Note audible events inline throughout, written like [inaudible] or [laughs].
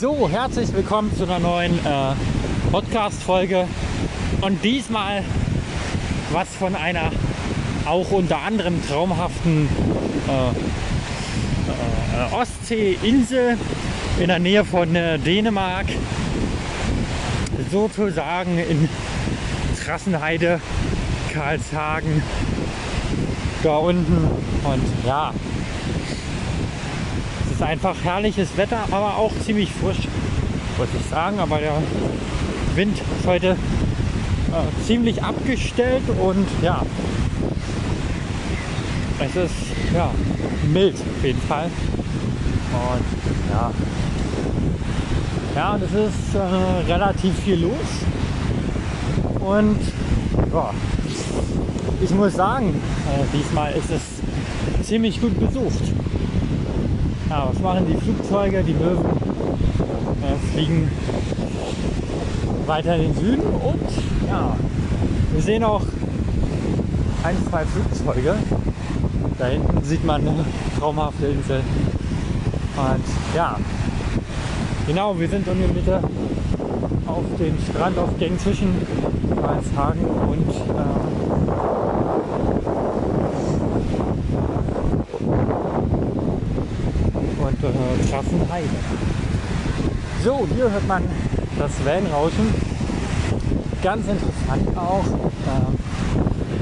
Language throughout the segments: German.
So, herzlich willkommen zu einer neuen äh, Podcast-Folge. Und diesmal was von einer auch unter anderem traumhaften äh, äh, Ostseeinsel in der Nähe von äh, Dänemark. Sozusagen in Trassenheide, Karlshagen, da unten. Und ja, ist einfach herrliches Wetter, aber auch ziemlich frisch, wollte ich sagen. Aber der Wind ist heute äh, ziemlich abgestellt und ja, es ist ja mild auf jeden Fall. Und ja, ja, es ist äh, relativ viel los. Und ja, ich muss sagen, äh, diesmal ist es ziemlich gut besucht. Ja, was machen die Flugzeuge? Die Möwen äh, fliegen weiter in den Süden und ja, wir sehen auch ein, zwei Flugzeuge. Da hinten sieht man eine traumhafte Insel. Und ja, genau, wir sind in der Mitte auf den Strandaufgängen zwischen Karlshagen und äh, äh. So, hier hört man das Wellenrauschen. Ganz interessant auch. Ähm,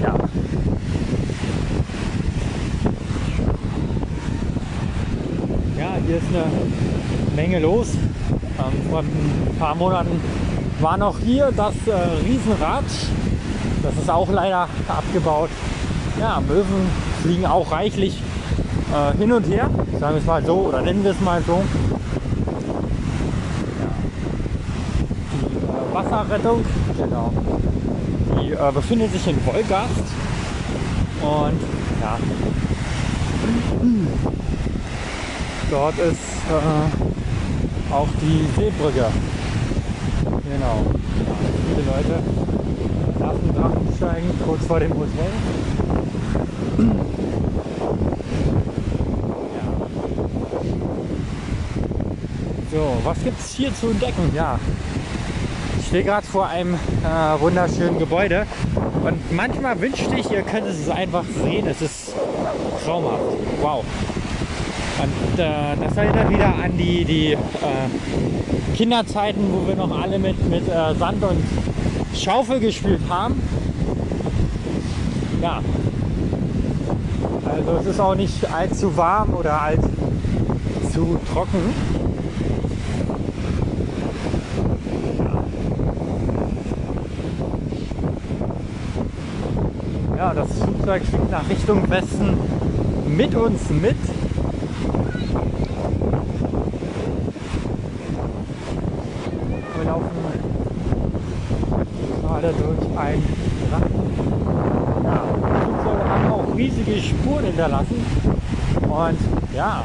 ja. ja, hier ist eine Menge los. Ähm, vor ein paar Monaten war noch hier das äh, Riesenrad. Das ist auch leider abgebaut. Ja, Möwen fliegen auch reichlich äh, hin und her, sagen wir es mal so, oder nennen wir es mal so. Ja. Die äh, Wasserrettung, genau, die äh, befindet sich in Wolgast. Und ja, dort ist äh, auch die Seebrücke. Genau. Ja, viele Leute lassen Drachen steigen, kurz vor dem Hotel. So, was gibt es hier zu entdecken? Ja, ich stehe gerade vor einem äh, wunderschönen Gebäude und manchmal wünschte ich, ihr könnt es einfach sehen. Es ist traumhaft. Wow. Und äh, das erinnert wieder an die, die äh, Kinderzeiten, wo wir noch alle mit, mit äh, Sand und Schaufel gespielt haben. Ja. Also es ist auch nicht allzu warm oder allzu trocken. Das Flugzeug fliegt nach Richtung Westen mit uns mit. Wir laufen gerade durch ein Drachen. Ja, die Flugzeuge haben auch riesige Spuren hinterlassen. Und ja,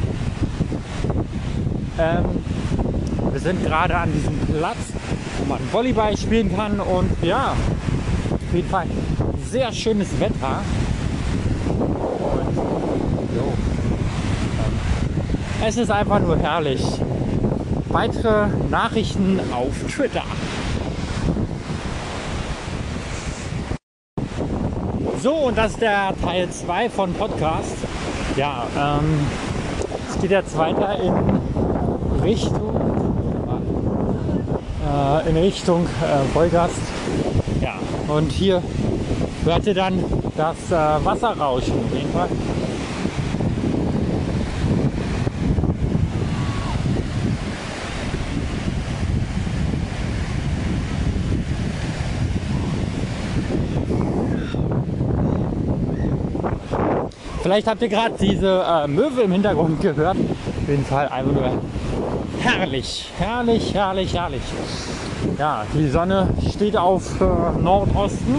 ähm, wir sind gerade an diesem Platz, wo man Volleyball spielen kann. Und ja, auf jeden Fall sehr schönes Wetter. Und jo, ähm, es ist einfach nur herrlich. Weitere Nachrichten auf Twitter. So, und das ist der Teil 2 von Podcast. Ja, ähm, es geht jetzt weiter in Richtung äh, in Richtung äh, Wolgast. Ja, und hier hört ihr dann das äh, Wasserrauschen auf jeden Fall. Vielleicht habt ihr gerade diese äh, Möwe im Hintergrund gehört. Auf jeden Fall einfach nur herrlich, herrlich, herrlich, herrlich. Ja, die Sonne steht auf äh, Nordosten.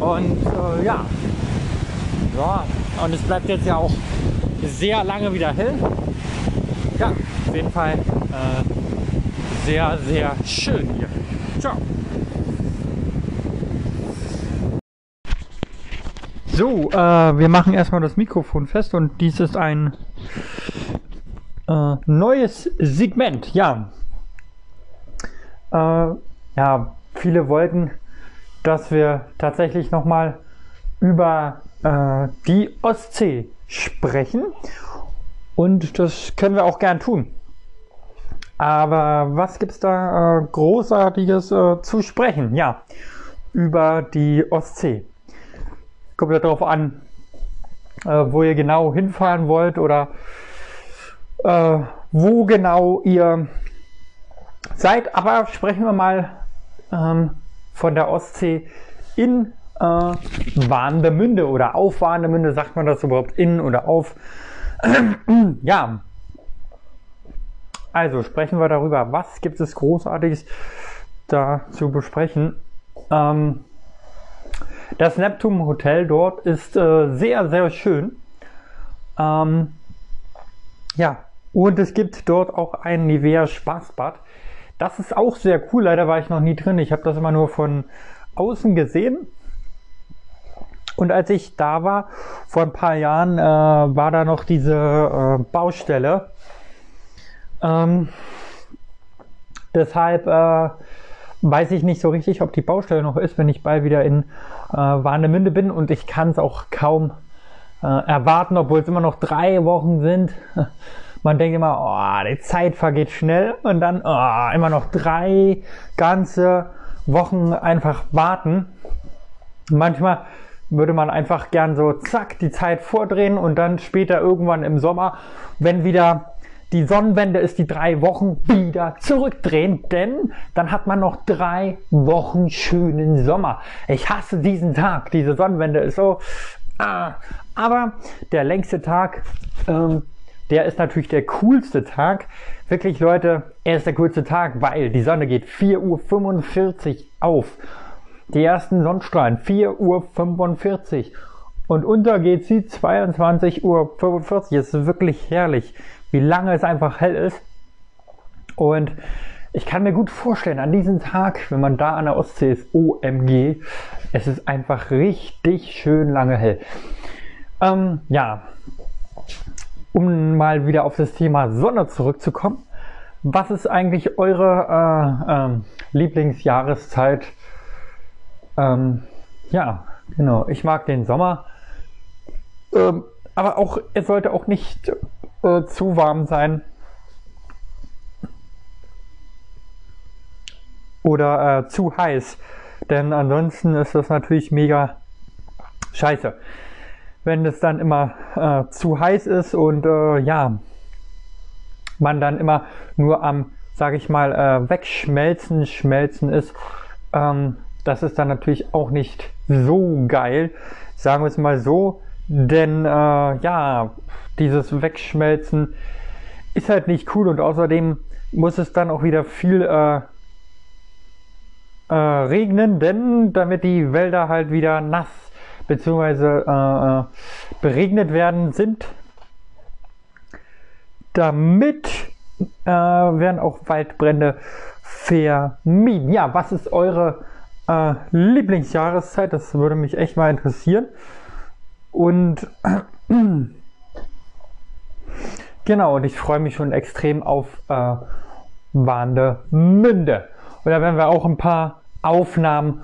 Und äh, ja. ja, und es bleibt jetzt ja auch sehr lange wieder hell. Ja, auf jeden Fall äh, sehr, sehr schön hier. Ciao. So, äh, wir machen erstmal das Mikrofon fest und dies ist ein äh, neues Segment, ja. Äh, ja, viele wollten, dass wir tatsächlich nochmal über äh, die Ostsee sprechen. Und das können wir auch gern tun. Aber was gibt es da äh, Großartiges äh, zu sprechen? Ja, über die Ostsee. Kommt ja darauf an, äh, wo ihr genau hinfahren wollt oder äh, wo genau ihr seid. Aber sprechen wir mal ähm, von der Ostsee in äh, Warnemünde oder auf Warnemünde, sagt man das überhaupt in oder auf? [clears throat] ja, also sprechen wir darüber, was gibt es Großartiges da zu besprechen. Ähm, das Neptun Hotel dort ist äh, sehr, sehr schön. Ähm, ja, und es gibt dort auch ein Nivea Spaßbad. Das ist auch sehr cool. Leider war ich noch nie drin. Ich habe das immer nur von außen gesehen. Und als ich da war, vor ein paar Jahren, äh, war da noch diese äh, Baustelle. Ähm, deshalb äh, weiß ich nicht so richtig, ob die Baustelle noch ist, wenn ich bald wieder in äh, Warnemünde bin. Und ich kann es auch kaum äh, erwarten, obwohl es immer noch drei Wochen sind. [laughs] Man denkt immer, oh, die Zeit vergeht schnell und dann oh, immer noch drei ganze Wochen einfach warten. Manchmal würde man einfach gern so zack die Zeit vordrehen und dann später irgendwann im Sommer, wenn wieder die Sonnenwende ist, die drei Wochen wieder zurückdrehen, denn dann hat man noch drei Wochen schönen Sommer. Ich hasse diesen Tag, diese Sonnenwende ist so. Ah, aber der längste Tag, ähm, der ist natürlich der coolste Tag. Wirklich, Leute, er ist der coolste Tag, weil die Sonne geht 4.45 Uhr auf. Die ersten Sonnenstrahlen 4.45 Uhr. Und untergeht sie 22.45 Uhr. Es ist wirklich herrlich, wie lange es einfach hell ist. Und ich kann mir gut vorstellen, an diesem Tag, wenn man da an der Ostsee ist, OMG, es ist einfach richtig schön lange hell. Ähm, ja, um mal wieder auf das Thema Sonne zurückzukommen. Was ist eigentlich eure äh, äh, Lieblingsjahreszeit? Ähm, ja, genau. Ich mag den Sommer. Ähm, aber auch, es sollte auch nicht äh, zu warm sein. Oder äh, zu heiß. Denn ansonsten ist das natürlich mega scheiße. Wenn es dann immer äh, zu heiß ist und äh, ja, man dann immer nur am, sag ich mal, äh, wegschmelzen, schmelzen ist, ähm, das ist dann natürlich auch nicht so geil, sagen wir es mal so, denn äh, ja, dieses Wegschmelzen ist halt nicht cool und außerdem muss es dann auch wieder viel äh, äh, regnen, denn damit die Wälder halt wieder nass bzw. Äh, äh, beregnet werden sind, damit äh, werden auch Waldbrände vermieden. Ja, was ist eure äh, Lieblingsjahreszeit? Das würde mich echt mal interessieren. Und [clears throat] genau, und ich freue mich schon extrem auf äh, Warnemünde. Und da werden wir auch ein paar Aufnahmen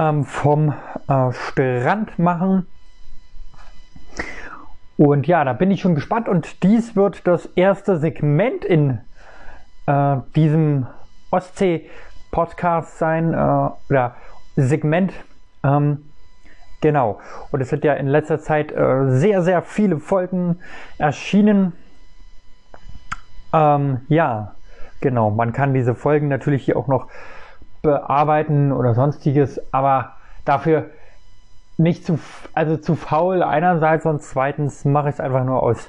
ähm, vom äh, Strand machen. Und ja, da bin ich schon gespannt. Und dies wird das erste Segment in äh, diesem Ostsee-Podcast sein, äh, oder Segment. Ähm, genau. Und es sind ja in letzter Zeit äh, sehr, sehr viele Folgen erschienen. Ähm, ja, genau. Man kann diese Folgen natürlich hier auch noch bearbeiten oder sonstiges, aber dafür nicht zu, also zu faul einerseits und zweitens mache ich es einfach nur aus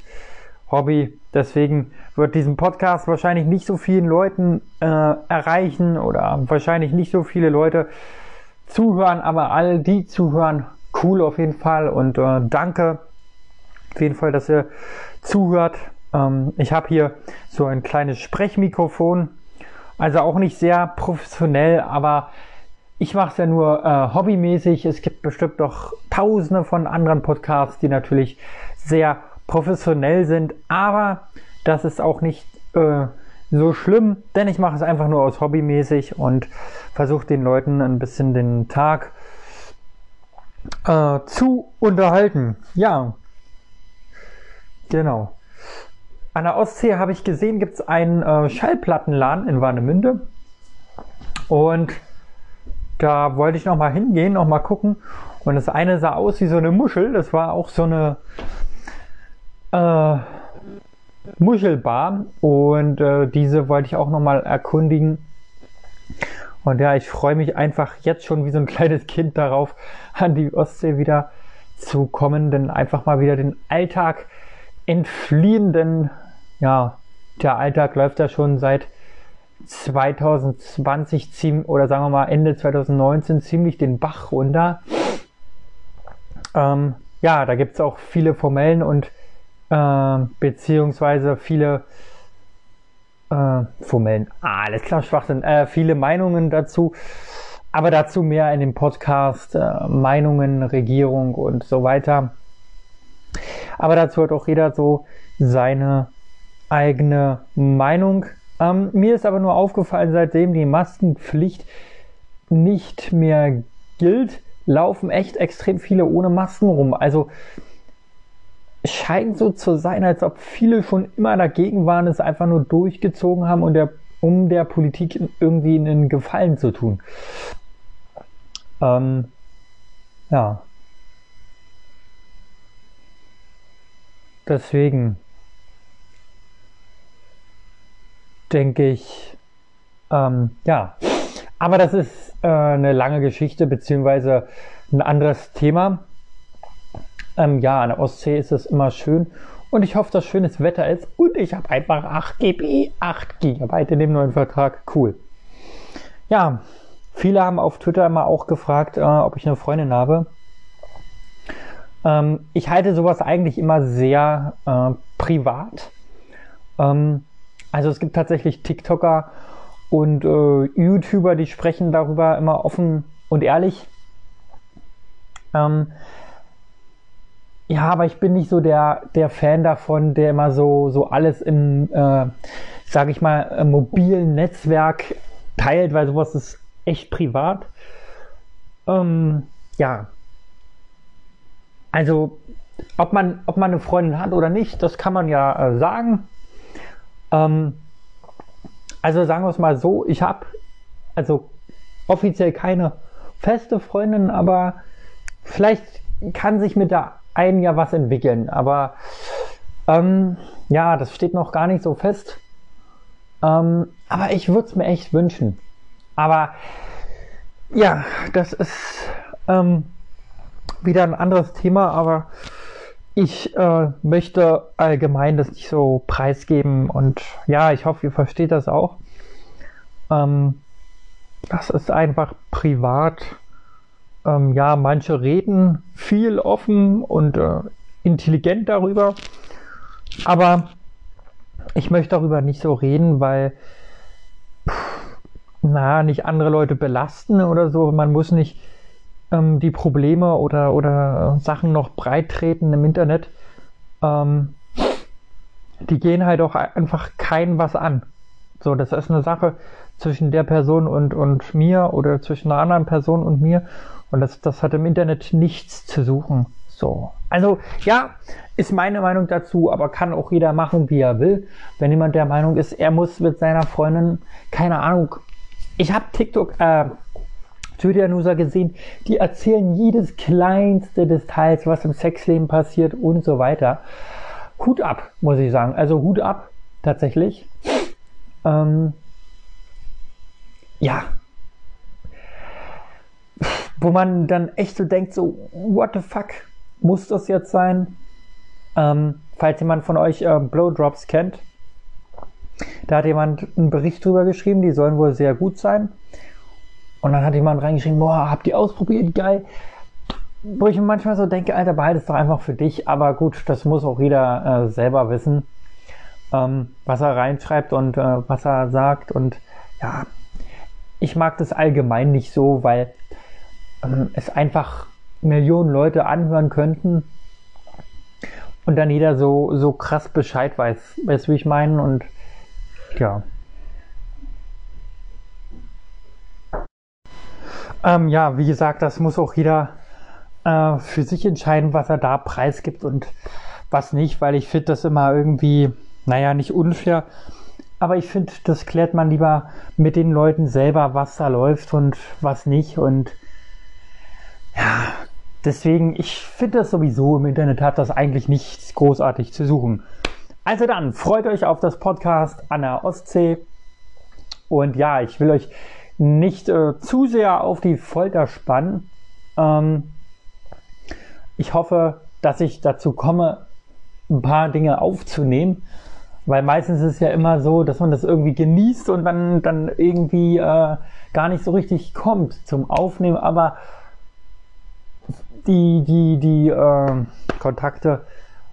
Hobby. Deswegen wird diesen Podcast wahrscheinlich nicht so vielen Leuten äh, erreichen oder wahrscheinlich nicht so viele Leute zuhören, aber all die zuhören, cool auf jeden Fall und äh, danke auf jeden Fall, dass ihr zuhört. Ähm, ich habe hier so ein kleines Sprechmikrofon, also auch nicht sehr professionell, aber ich mache es ja nur äh, hobbymäßig. Es gibt bestimmt noch tausende von anderen Podcasts, die natürlich sehr professionell sind. Aber das ist auch nicht äh, so schlimm, denn ich mache es einfach nur aus hobbymäßig und versuche den Leuten ein bisschen den Tag äh, zu unterhalten. Ja, genau. An der Ostsee habe ich gesehen, gibt es einen äh, Schallplattenladen in Warnemünde. Und da wollte ich noch mal hingehen, noch mal gucken. Und das eine sah aus wie so eine Muschel. Das war auch so eine äh, Muschelbar. Und äh, diese wollte ich auch noch mal erkundigen. Und ja, ich freue mich einfach jetzt schon wie so ein kleines Kind darauf, an die Ostsee wieder zu kommen, denn einfach mal wieder den Alltag entfliehen, denn ja, der Alltag läuft ja schon seit 2020 oder sagen wir mal Ende 2019 ziemlich den Bach runter. Ähm, ja, da gibt es auch viele formellen und äh, beziehungsweise viele äh, formellen, ah, alles klar, Schwachsinn, äh, viele Meinungen dazu. Aber dazu mehr in dem Podcast, äh, Meinungen, Regierung und so weiter. Aber dazu hat auch jeder so seine eigene Meinung. Ähm, mir ist aber nur aufgefallen, seitdem die Maskenpflicht nicht mehr gilt, laufen echt extrem viele ohne Masken rum. Also scheint so zu sein, als ob viele schon immer dagegen waren, es einfach nur durchgezogen haben und der, um der Politik irgendwie einen Gefallen zu tun. Ähm, ja. Deswegen denke ich, ähm, ja. Aber das ist äh, eine lange Geschichte, beziehungsweise ein anderes Thema. Ähm, ja, an der Ostsee ist es immer schön und ich hoffe, dass schönes Wetter ist und ich habe einfach 8 GB, 8 GB in dem neuen Vertrag. Cool. Ja, viele haben auf Twitter immer auch gefragt, äh, ob ich eine Freundin habe. Ähm, ich halte sowas eigentlich immer sehr äh, privat. Ähm, also es gibt tatsächlich TikToker und äh, YouTuber, die sprechen darüber immer offen und ehrlich. Ähm, ja, aber ich bin nicht so der, der Fan davon, der immer so, so alles im, äh, sag ich mal, mobilen Netzwerk teilt, weil sowas ist echt privat. Ähm, ja. Also, ob man, ob man eine Freundin hat oder nicht, das kann man ja äh, sagen. Ähm, also sagen wir es mal so, ich habe also offiziell keine feste Freundin, aber vielleicht kann sich mit der einen ja was entwickeln. Aber ähm, ja, das steht noch gar nicht so fest. Ähm, aber ich würde es mir echt wünschen. Aber ja, das ist ähm, wieder ein anderes Thema, aber ich äh, möchte allgemein das nicht so preisgeben und ja, ich hoffe, ihr versteht das auch. Ähm, das ist einfach privat. Ähm, ja, manche reden viel offen und äh, intelligent darüber, aber ich möchte darüber nicht so reden, weil pff, na, nicht andere Leute belasten oder so. Man muss nicht ähm, die Probleme oder, oder Sachen noch breit treten im Internet, ähm, die gehen halt auch einfach kein was an. So, das ist eine Sache zwischen der Person und, und mir oder zwischen einer anderen Person und mir. Und das, das hat im Internet nichts zu suchen. So. Also, ja, ist meine Meinung dazu, aber kann auch jeder machen, wie er will. Wenn jemand der Meinung ist, er muss mit seiner Freundin, keine Ahnung, ich habe TikTok, äh, Twitter-User gesehen, die erzählen jedes kleinste Details, was im Sexleben passiert und so weiter. Hut ab, muss ich sagen. Also Hut ab, tatsächlich. Ähm, ja. Wo man dann echt so denkt, so, what the fuck, muss das jetzt sein? Ähm, falls jemand von euch äh, Blowdrops kennt, da hat jemand einen Bericht drüber geschrieben, die sollen wohl sehr gut sein. Und dann hat jemand reingeschrieben, boah, habt ihr ausprobiert, geil. Wo ich mir manchmal so denke, Alter, behalte es doch einfach für dich. Aber gut, das muss auch jeder äh, selber wissen, ähm, was er reinschreibt und äh, was er sagt. Und ja, ich mag das allgemein nicht so, weil ähm, es einfach Millionen Leute anhören könnten. und dann jeder so, so krass Bescheid weiß. Weißt du, wie ich meine? Und ja. Ähm, ja, wie gesagt, das muss auch jeder äh, für sich entscheiden, was er da preisgibt und was nicht, weil ich finde das immer irgendwie, naja, nicht unfair. Aber ich finde, das klärt man lieber mit den Leuten selber, was da läuft und was nicht. Und ja, deswegen, ich finde das sowieso im Internet hat das eigentlich nichts großartig zu suchen. Also dann, freut euch auf das Podcast an der Ostsee. Und ja, ich will euch nicht äh, zu sehr auf die Folter spannen. Ähm, ich hoffe, dass ich dazu komme, ein paar Dinge aufzunehmen, weil meistens ist es ja immer so, dass man das irgendwie genießt und dann, dann irgendwie äh, gar nicht so richtig kommt zum Aufnehmen, aber die, die, die äh, Kontakte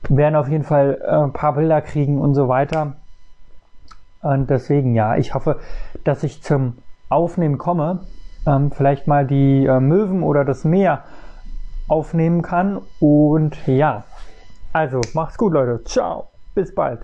werden auf jeden Fall äh, ein paar Bilder kriegen und so weiter. Und deswegen, ja, ich hoffe, dass ich zum Aufnehmen komme, ähm, vielleicht mal die äh, Möwen oder das Meer aufnehmen kann. Und ja, also macht's gut, Leute. Ciao. Bis bald.